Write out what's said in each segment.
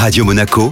Radio Monaco,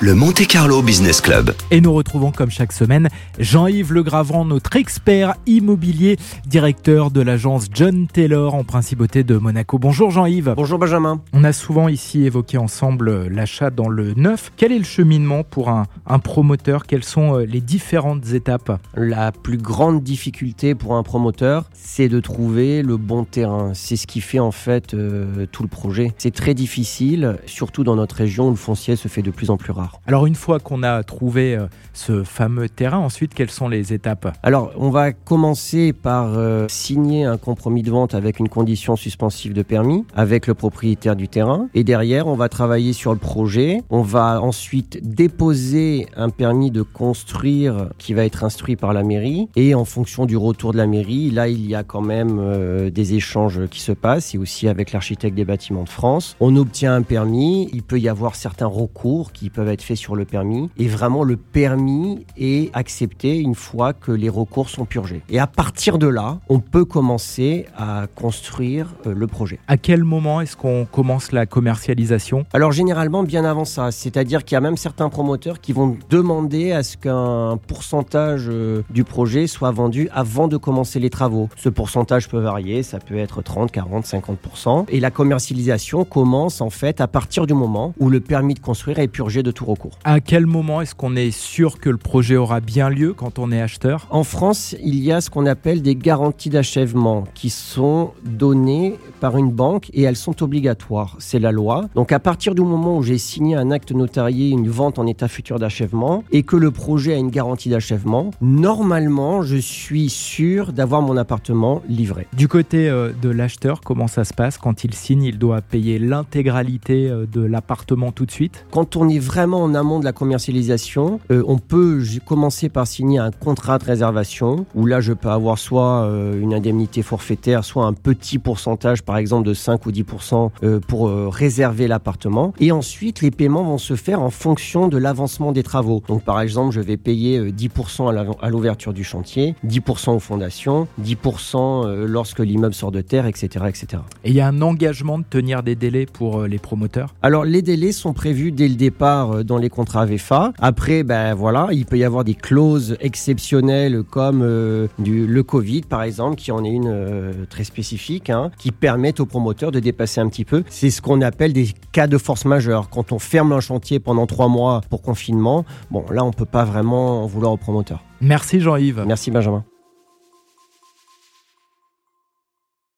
le Monte Carlo Business Club. Et nous retrouvons comme chaque semaine Jean-Yves Legravant, notre expert immobilier, directeur de l'agence John Taylor en principauté de Monaco. Bonjour Jean-Yves. Bonjour Benjamin. On a souvent ici évoqué ensemble l'achat dans le neuf. Quel est le cheminement pour un, un promoteur? Quelles sont euh, les différentes étapes? La plus grande difficulté pour un promoteur, c'est de trouver le bon terrain. C'est ce qui fait en fait euh, tout le projet. C'est très difficile, surtout dans notre région où le foncier se fait de plus en plus rare. Alors une fois qu'on a trouvé euh, ce fameux terrain, ensuite quelles sont les étapes? Alors on va commencer par euh, signer un compromis de vente avec une condition suspensive de permis avec le propriétaire du terrain. Et derrière on va travailler sur le projet. On va ensuite déposer un permis de construire qui va être instruit par la mairie. Et en fonction du retour de la mairie, là il y a quand même euh, des échanges qui se passent. Et aussi avec l'architecte des bâtiments de France. On obtient un permis, il peut y avoir certains recours qui peuvent être fait sur le permis. Et vraiment, le permis est accepté une fois que les recours sont purgés. Et à partir de là, on peut commencer à construire euh, le projet. À quel moment est-ce qu'on commence la commercialisation? Alors généralement bien avant ça, c'est-à-dire qu'il y a même certains promoteurs qui vont demander à ce qu'un pourcentage euh, du projet soit vendu avant de commencer les travaux. Ce pourcentage peut varier, ça peut être 30, 40, 50%. Et la commercialisation commence en fait à partir du moment où le permis de construire est purgé de tout recours. À quel moment est-ce qu'on est sûr que le projet aura bien lieu quand on est acheteur? En France, il y a ce qu'on appelle des garanties d'achèvement qui sont données par une banque et elles sont obligatoires. C'est la loi. Donc à partir du moment où j'ai signé un acte notarié, une vente en état futur d'achèvement et que le projet a une garantie d'achèvement, normalement, je suis sûr d'avoir mon appartement livré. Du côté euh, de l'acheteur, comment ça se passe? Quand il signe Il doit payer l'intégralité euh, de l'appartement tout de suite? Quand on est vraiment en amont de la commercialisation, euh, on peut commencer par signer un contrat de réservation où là je peux avoir soit euh, une indemnité forfaitaire, soit un petit pourcentage par exemple de 5 ou 10% euh, pour réserver l'appartement. Et ensuite les paiements vont se faire en fonction de l'avancement des travaux. Donc par exemple je vais payer 10% à l'ouverture du chantier, 10% aux fondations, 10% lorsque l'immeuble sort de terre, etc., etc. Et il y a un engagement de tenir des délais pour les promoteurs? Alors les délais sont prévus dès le départ dans les contrats VFA. Après, ben voilà, il peut y avoir des clauses exceptionnelles comme euh, du, le Covid, par exemple, qui en est une euh, très spécifique, hein, qui permettent aux promoteurs de dépasser un petit peu. C'est ce qu'on appelle des cas de force majeure. Quand on ferme un chantier pendant trois mois pour confinement, bon, là, on peut pas vraiment en vouloir aux promoteurs. Merci Jean-Yves. Merci Benjamin.